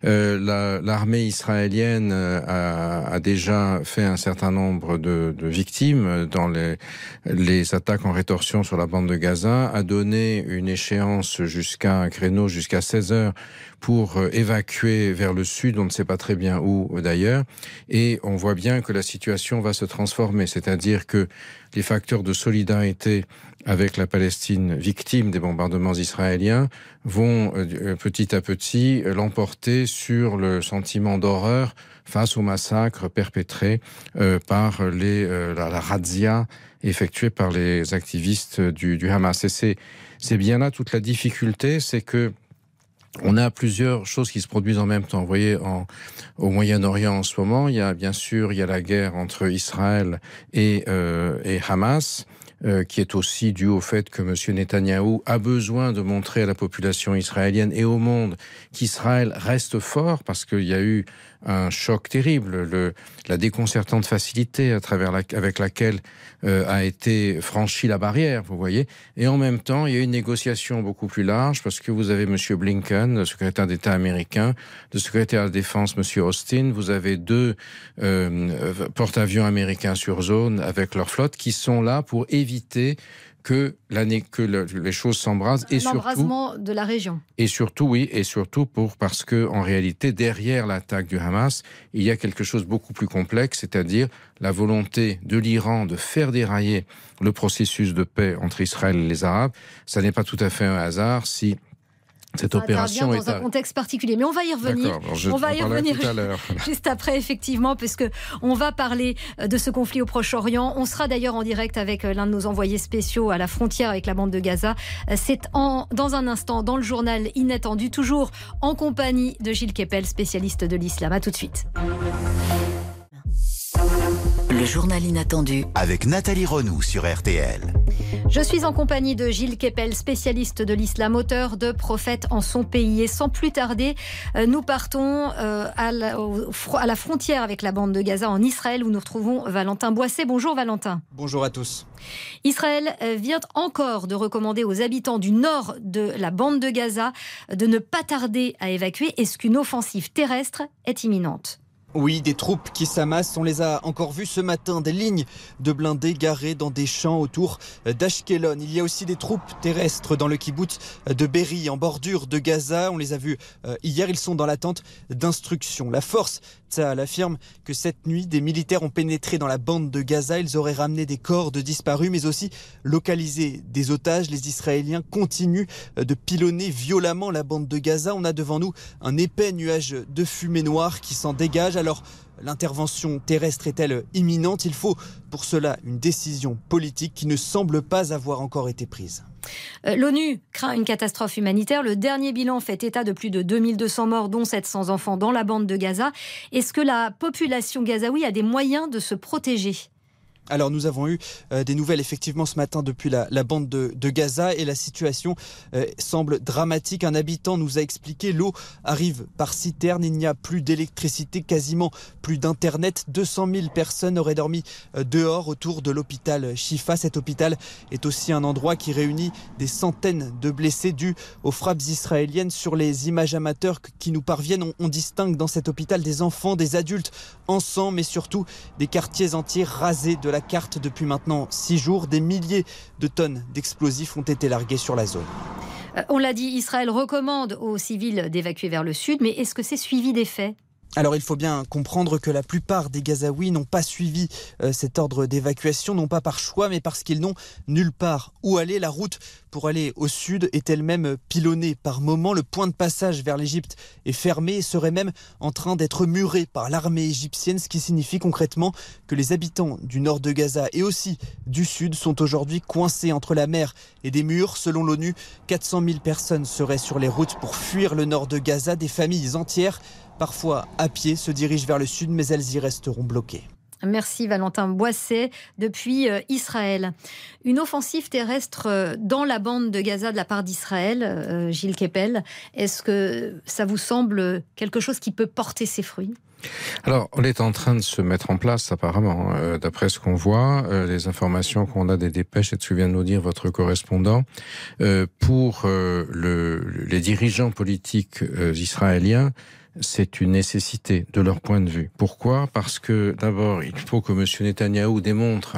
Euh, L'armée israélienne euh, a, a, déjà fait un certain nombre de, de victimes dans les, les attaques en rétorsion sur la bande de Gaza, a donné une échéance jusqu'à un créneau jusqu'à 16 heures pour euh, évacuer vers le sud, on ne sait pas très bien où euh, d'ailleurs, et on voit bien que la situation va se transformer, c'est-à-dire que les facteurs de solidarité avec la Palestine victime des bombardements israéliens vont euh, petit à petit l'emporter sur le sentiment d'horreur face au massacre perpétré par les, la, la razzia effectuée par les activistes du, du Hamas. Et c'est bien là toute la difficulté, c'est que on a plusieurs choses qui se produisent en même temps. Vous voyez, en, au Moyen-Orient en ce moment, il y a bien sûr il y a la guerre entre Israël et, euh, et Hamas. euh, qui est aussi dû au fait que M. Netanyahou a besoin de montrer à la population israélienne et au monde qu'Israël reste fort parce qu'il y a eu un choc terrible, le, la déconcertante facilité à travers la, avec laquelle euh, a été franchie la barrière, vous voyez. Et en même temps, il y a une négociation beaucoup plus large parce que vous avez M. Blinken, le secrétaire d'État américain, le secrétaire de la Défense, M. Austin, vous avez deux euh, porte-avions américains sur zone avec leur flotte qui sont là pour éviter que, l'année, que le, les choses s'embrasent et L'embrasement de la région. Et surtout, oui, et surtout pour parce que en réalité, derrière l'attaque du Hamas, il y a quelque chose beaucoup plus complexe, c'est-à-dire la volonté de l'Iran de faire dérailler le processus de paix entre Israël et les Arabes. Ça n'est pas tout à fait un hasard si cette opération dans est un contexte particulier, mais on va y revenir. Je on va y revenir tout à juste après, effectivement, puisque on va parler euh, de ce conflit au Proche-Orient. On sera d'ailleurs en direct avec euh, l'un de nos envoyés spéciaux à la frontière avec la bande de Gaza. Euh, C'est en, dans un instant dans le journal Inattendu, toujours en compagnie de Gilles Kepel, spécialiste de l'islam. À tout de suite. Le journal inattendu Avec Nathalie Renou sur RTL. Je suis en compagnie de Gilles Kepel, spécialiste de l'islam, auteur de Prophète en son pays. Et sans plus tarder, euh, nous partons euh, la, à la frontière avec la bande de Gaza en Israël où nous retrouvons Valentin Boisset. Bonjour Valentin. Bonjour à tous. Israël euh, vient encore de recommander aux habitants du nord de la bande de Gaza de ne pas tarder à évacuer. Est-ce qu'une offensive terrestre est imminente? Oui, des troupes qui s'amassent. On les a encore vues ce matin, des lignes de blindés garées dans des champs autour d'Ashkelon. Il y a aussi des troupes terrestres dans le kibbutz de Berry, en bordure de Gaza. On les a vus euh, hier. Ils sont dans l'attente d'instructions. La force Tsahal affirme que cette nuit, des militaires ont pénétré dans la bande de Gaza. Ils auraient ramené des corps de disparus, mais aussi localisé des otages. Les Israéliens continuent euh, de pilonner violemment la bande de Gaza. On a devant nous un épais nuage de fumée noire qui s'en dégage. Alors, l'intervention terrestre est-elle imminente? Il faut pour cela une décision politique qui ne semble pas avoir encore été prise. Euh, L'ONU craint une catastrophe humanitaire. Le dernier bilan fait état de plus de 2200 morts, dont 700 enfants dans la bande de Gaza. Est-ce que la population gazaoui a des moyens de se protéger? Alors nous avons eu euh, des nouvelles effectivement ce matin depuis la, bande de, de Gaza et la situation euh, semble dramatique. Un habitant nous a expliqué l'eau arrive par citerne, il n'y a plus d'électricité, quasiment plus d'internet. 200 000 personnes auraient dormi euh, dehors autour de l'hôpital Shifa. Cet hôpital est aussi un endroit qui réunit des centaines de blessés dus aux frappes israéliennes. Sur les images amateurs qui nous parviennent, on, on distingue dans cet hôpital des enfants, des adultes en sang, mais surtout des quartiers entiers rasés de la carte depuis maintenant six jours. Des milliers de tonnes d'explosifs ont été largués sur la zone. Euh, On l'a dit, Israël recommande aux civils d'évacuer vers le sud, mais est-ce que c'est suivi des faits Alors il faut bien comprendre que la plupart des Gazaouis n'ont pas suivi euh, cet ordre d'évacuation, non pas par choix, mais parce qu'ils n'ont nulle part où aller. La route pour aller au sud est elle-même pilonnée par moments. Le point de passage vers l'Égypte est fermé et serait même en train d'être muré par l'armée égyptienne, ce qui signifie concrètement que les habitants du nord de Gaza et aussi du sud sont aujourd'hui coincés entre la mer et des murs. Selon l'ONU, 400 000 personnes seraient sur les routes pour fuir le nord de Gaza. Des familles entières parfois à pied, se dirigent vers le sud, mais elles y resteront bloquées. Merci Valentin Boisset depuis euh, Israël. Une offensive terrestre euh, dans la bande de Gaza de la part d'Israël, euh, Gilles Kepel, est-ce que ça vous semble quelque chose qui peut porter ses fruits? Alors, on est en train de se mettre en place, apparemment, euh, d'après ce qu'on voit, euh, les informations qu'on a des dépêches et de ce que vient de nous dire votre correspondant, euh, pour euh, le, les dirigeants politiques euh, israéliens, c'est une nécessité de leur point de vue. Pourquoi? Parce que d'abord, il faut que M. Netanyahou démontre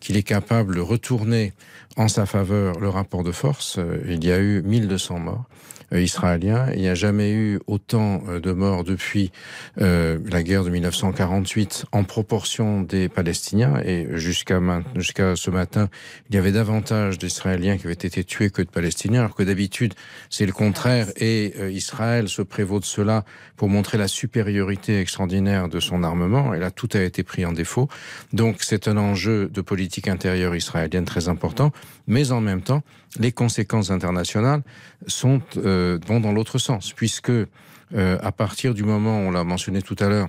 qu'il est capable de retourner en sa faveur le rapport de force. Euh, Il y a eu 1200 morts euh, israéliens. Il n'y a jamais eu autant euh, de morts depuis euh, la guerre de 1948 en proportion des Palestiniens. Et jusqu'à jusqu'à ce matin, il y avait davantage d'Israéliens qui avaient été tués que de Palestiniens, alors que d'habitude, c'est le contraire. Et euh, Israël se prévaut de cela pour montrer la supériorité extraordinaire de son armement. Et là, tout a été pris en défaut. Donc, c'est un enjeu de politique intérieure israélienne très important. Mais en même temps, les conséquences internationales sont euh, vont dans l'autre sens, puisque euh, à partir du moment, on l'a mentionné tout à l'heure,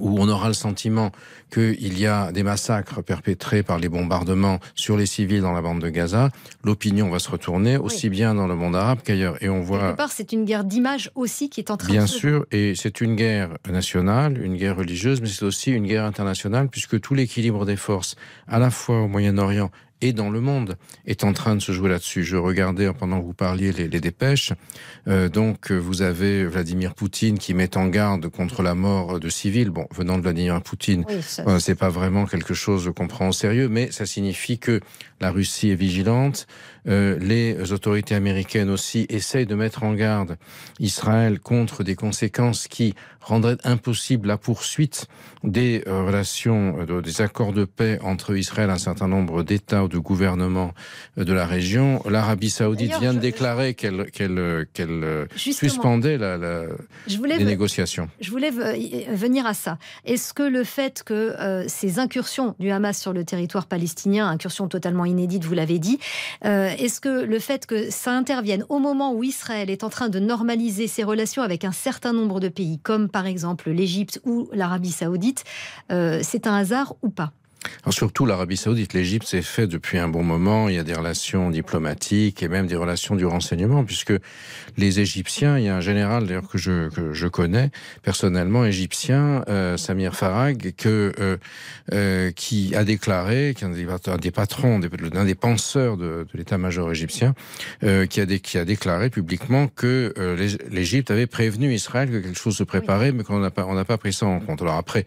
où on aura le sentiment qu'il y a des massacres perpétrés par les bombardements sur les civils dans la bande de Gaza, l'opinion va se retourner aussi bien dans le monde arabe qu'ailleurs. Et on voit. Quelque part, c'est une guerre d'image aussi qui est en train Bien de se sûr, et c'est une guerre nationale, une guerre religieuse, mais c'est aussi une guerre internationale, puisque tout l'équilibre des forces, à la fois au Moyen-Orient et dans le monde est en train de se jouer là-dessus. Je regardais pendant que vous parliez les, les dépêches. Euh, donc vous avez Vladimir Poutine qui met en garde contre la mort de civils. Bon, venant de Vladimir Poutine, Oui, euh, c'est pas vraiment quelque chose qu'on prend au sérieux, mais ça signifie que la Russie est vigilante. Euh, les autorités américaines aussi essayent de mettre en garde Israël contre des conséquences qui rendraient impossible la poursuite des euh, relations, euh, de- des accords de paix entre Israël et un certain nombre d'États ou de gouvernements de la région. L'Arabie Saoudite vient de déclarer qu'elle qu'elle qu'elle Justement. suspendait la, la- Je voulais les négociations. Je voulais ve- venir à ça. Est-ce que le fait que ces incursions du Hamas sur le territoire palestinien, incursions totalement inédites, vous l'avez dit, euh, est-ce que le fait que ça intervienne au moment où Israël est en train de normaliser ses relations avec un certain nombre de pays, comme par exemple l'Égypte ou l'Arabie saoudite, euh, c'est un hasard ou pas? Alors surtout l'Arabie Saoudite, l'Égypte, c'est fait depuis un bon moment. Il y a des relations diplomatiques et même des relations du renseignement, puisque les Égyptiens, il y a un général d'ailleurs que je, que je connais personnellement, égyptien, euh, Samir Farag, que, euh, euh, qui a déclaré, qui est un des, pat- un des patrons, l'un des penseurs de, de l'état-major égyptien, euh, qui, a dé- qui a déclaré publiquement que euh, l'É- l'Égypte avait prévenu Israël que quelque chose se préparait, mais qu'on n'a pas, on n'a pas pris ça en compte. Alors après,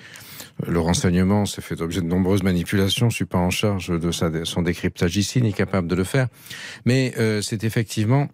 le renseignement s'est fait objet de nombreuses manipulations. Je suis pas en charge de sa, son décryptage ici, ni capable de le faire. Mais euh, c'est effectivement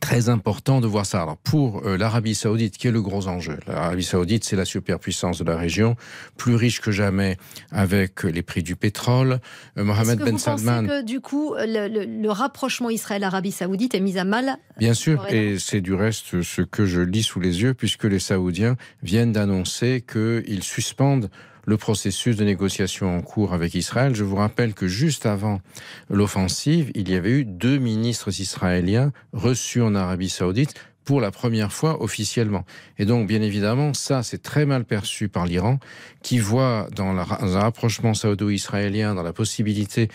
très important de voir ça. Alors pour euh, l'Arabie Saoudite, qui est le gros enjeu, l'Arabie Saoudite, c'est la superpuissance de la région, plus riche que jamais avec euh, les prix du pétrole. Euh, Mohamed que Ben vous Salman, pensez que du coup, le, le- le rapprochement Israël-Arabie saoudite est mis à mal Bien sûr, et c'est du reste ce que je lis sous les yeux, puisque les Saoudiens viennent d'annoncer qu'ils suspendent le processus de négociation en cours avec Israël. Je vous rappelle que juste avant l'offensive, il y avait eu deux ministres israéliens reçus en Arabie saoudite pour la première fois officiellement. Et donc, bien évidemment, ça, c'est très mal perçu par l'Iran, qui voit dans, un rapprochement saoudo-israélien, dans la possibilité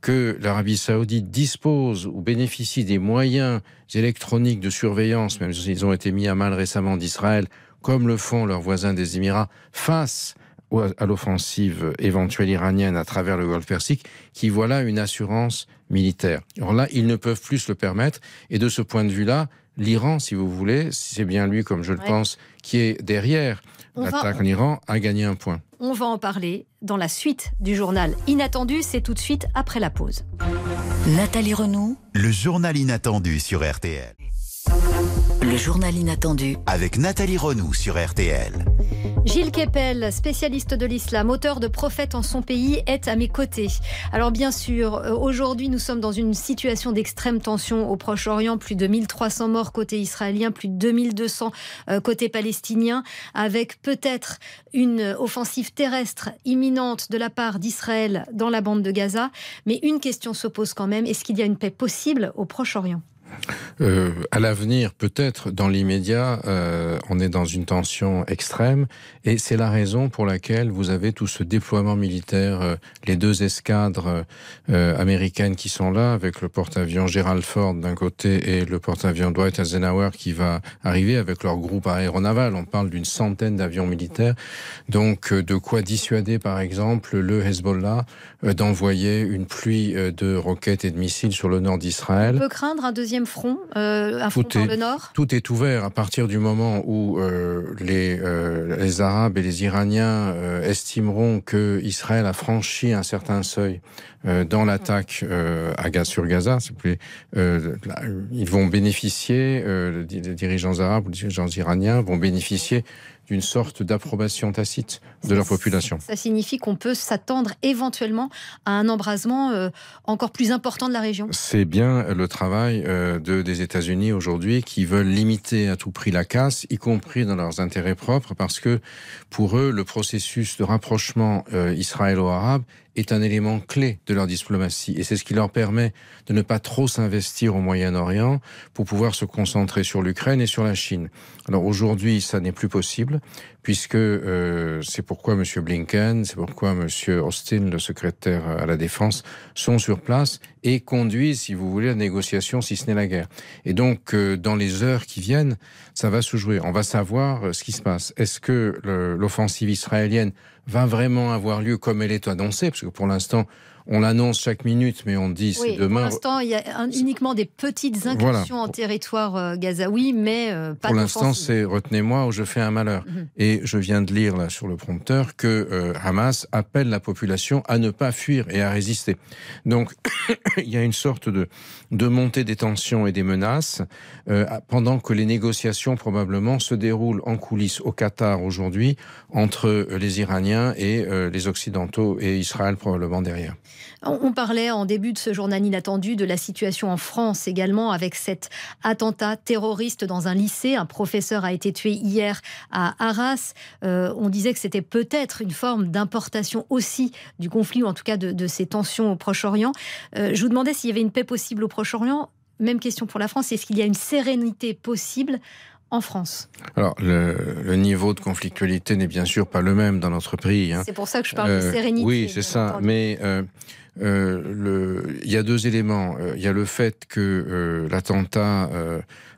que l'Arabie saoudite dispose ou bénéficie des moyens électroniques de surveillance, même s'ils ont été mis à mal récemment d'Israël, comme le font leurs voisins des Émirats, face au- à l'offensive éventuelle iranienne à travers le Golfe Persique, qui voilà une assurance militaire. Alors là, ils ne peuvent plus se le permettre, et de ce point de vue-là, l'Iran, si vous voulez, si c'est bien lui, comme je le Ouais. pense, qui est derrière On va- l'attaque en Iran, a gagné un point. On va en parler dans la suite du journal Inattendu, c'est tout de suite après la pause. Nathalie Renaud, Le journal inattendu sur RTL. Le journal inattendu Avec Nathalie Renaud sur RTL. Gilles Kepel, spécialiste de l'islam, auteur de Prophète en son pays, est à mes côtés. Alors bien sûr, euh, aujourd'hui nous sommes dans une situation d'extrême tension au Proche-Orient, plus de 1300 morts côté israélien, plus de 2200 euh, côté palestinien, avec peut-être une offensive terrestre imminente de la part d'Israël dans la bande de Gaza. Mais une question se pose quand même, est-ce qu'il y a une paix possible au Proche-Orient? Euh, à l'avenir, peut-être, dans l'immédiat, euh, on est dans une tension extrême, et c'est la raison pour laquelle vous avez tout ce déploiement militaire, euh, les deux escadres euh, américaines qui sont là, avec le porte-avions Gerald Ford d'un côté et le porte-avions Dwight Eisenhower qui va arriver avec leur groupe aéronaval. On parle d'une centaine d'avions militaires, donc euh, de quoi dissuader, par exemple, le Hezbollah euh, d'envoyer une pluie de roquettes et de missiles sur le nord d'Israël. On peut craindre un deuxième front, euh, un front Tout par est- le nord Tout est ouvert à partir du moment où euh, les, euh, les Arabes et les Iraniens euh, estimeront que Israël a franchi un certain seuil euh, dans l'attaque euh, à Gaza sur Gaza. Euh, là, ils vont bénéficier, euh, les les dirigeants arabes ou les dirigeants iraniens vont bénéficier d'une sorte d'approbation tacite de leur population. Ça signifie qu'on peut s'attendre éventuellement à un embrasement euh, encore plus important de la région. C'est bien le travail euh, de, des États-Unis aujourd'hui qui veulent limiter à tout prix la casse, y compris dans leurs intérêts propres, parce que pour eux, le processus de rapprochement euh, israélo-arabe est un élément clé de leur diplomatie. Et c'est ce qui leur permet de ne pas trop s'investir au Moyen-Orient pour pouvoir se concentrer sur l'Ukraine et sur la Chine. Alors aujourd'hui, ça n'est plus possible, puisque euh, c'est pourquoi M. Blinken, c'est pourquoi M. Austin, le secrétaire à la Défense, sont sur place et conduisent, si vous voulez, la négociation, si ce n'est la guerre. Et donc, euh, dans les heures qui viennent, ça va se jouer. On va savoir euh, ce qui se passe. Est-ce que l'offensive israélienne va vraiment avoir lieu comme elle est annoncée Parce que pour l'instant, on l'annonce chaque minute, mais on dit c'est demain. Pour l'instant, il y a uniquement des petites incursions en territoire euh, gazaoui, mais euh, pas Pour l'instant, c'est retenez-moi ou je fais un malheur. Mhm. Et je viens de lire là sur le prompteur que euh, Hamas appelle la population à ne pas fuir et à résister. Donc, il y a une sorte de, de montée des tensions et des menaces pendant que les négociations probablement se déroulent en coulisses au Qatar aujourd'hui entre les Iraniens et les Occidentaux et Israël probablement derrière. On parlait en début de ce journal inattendu de la situation en France également avec cet attentat terroriste dans un lycée. Un professeur a été tué hier à Arras. Euh, on disait que c'était peut-être une forme d'importation aussi du conflit ou en tout cas de, ces tensions au Proche-Orient. Euh, je vous demandais s'il y avait une paix possible au Proche-Orient. Même question pour la France. Est-ce qu'il y a une sérénité possible en France Alors, le, niveau de conflictualité n'est bien sûr pas le même dans notre pays. Hein. C'est pour ça que je parle de euh, sérénité. Oui, c'est ça. Mais euh, euh, le, il y a deux éléments. Il y a le fait que l'attentat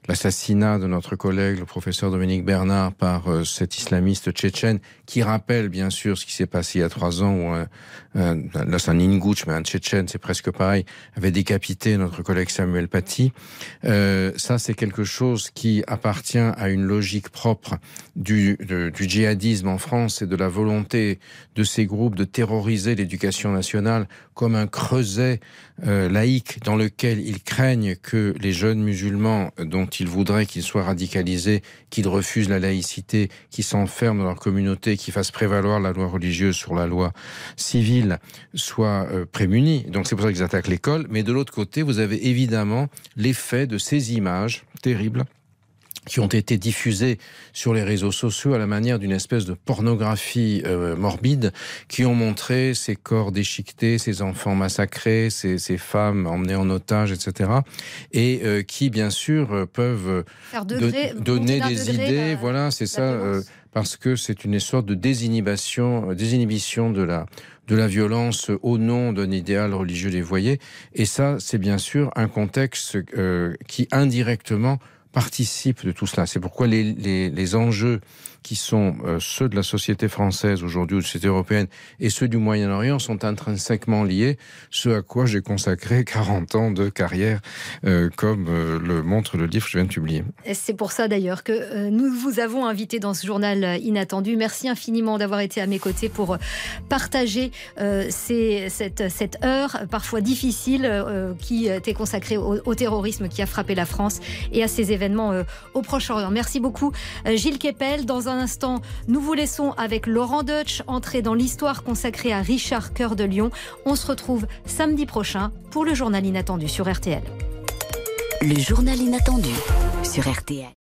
l'assassinat de notre collègue, le professeur Dominique Bernard, par euh, cet islamiste tchétchène, qui rappelle bien sûr ce qui s'est passé il y a trois ans, où un, là c'est un Ingouch, mais un tchétchène, c'est presque pareil, avait décapité notre collègue Samuel Paty. Euh, ça, c'est quelque chose qui appartient à une logique propre du, du djihadisme en France et de la volonté de ces groupes de terroriser l'éducation nationale comme un creuset euh, laïque dans lequel ils craignent que les jeunes musulmans dont qu'ils voudraient qu'ils soient radicalisés, qu'ils refusent la laïcité, qu'ils s'enferment dans leur communauté, qu'ils fassent prévaloir la loi religieuse sur la loi civile, soient euh, prémunis. Donc c'est pour ça qu'ils attaquent l'école. Mais de l'autre côté, vous avez évidemment l'effet de ces images terribles qui ont été diffusés sur les réseaux sociaux à la manière d'une espèce de pornographie euh, morbide, qui ont montré ces corps déchiquetés, ces enfants massacrés, ces, ces femmes emmenées en otage, etc. Et euh, qui, bien sûr, euh, peuvent donner des idées. voilà, c'est ça, parce que c'est une sorte de désinhibition, désinhibition de la de la violence au nom d'un idéal religieux dévoyé. Et ça, c'est bien sûr un contexte qui indirectement participe de tout cela. C'est pourquoi les, les, les enjeux qui sont euh, ceux de la société française aujourd'hui ou de la société européenne et ceux du Moyen-Orient sont intrinsèquement liés, ce à quoi j'ai consacré 40 ans de carrière, euh, comme euh, le montre le livre que je viens de publier. C'est pour ça d'ailleurs que nous vous avons invité dans ce journal inattendu. Merci infiniment d'avoir été à mes côtés pour partager cette, heure parfois difficile qui était consacrée au, au, terrorisme qui a frappé la France et à ces événements au Proche-Orient. Merci beaucoup Gilles Kepel. Dans un nous vous laissons avec Laurent Deutsch entrer dans l'histoire consacrée à Richard Cœur de Lion. On se retrouve samedi prochain pour le journal inattendu sur RTL. Le journal inattendu sur RTL.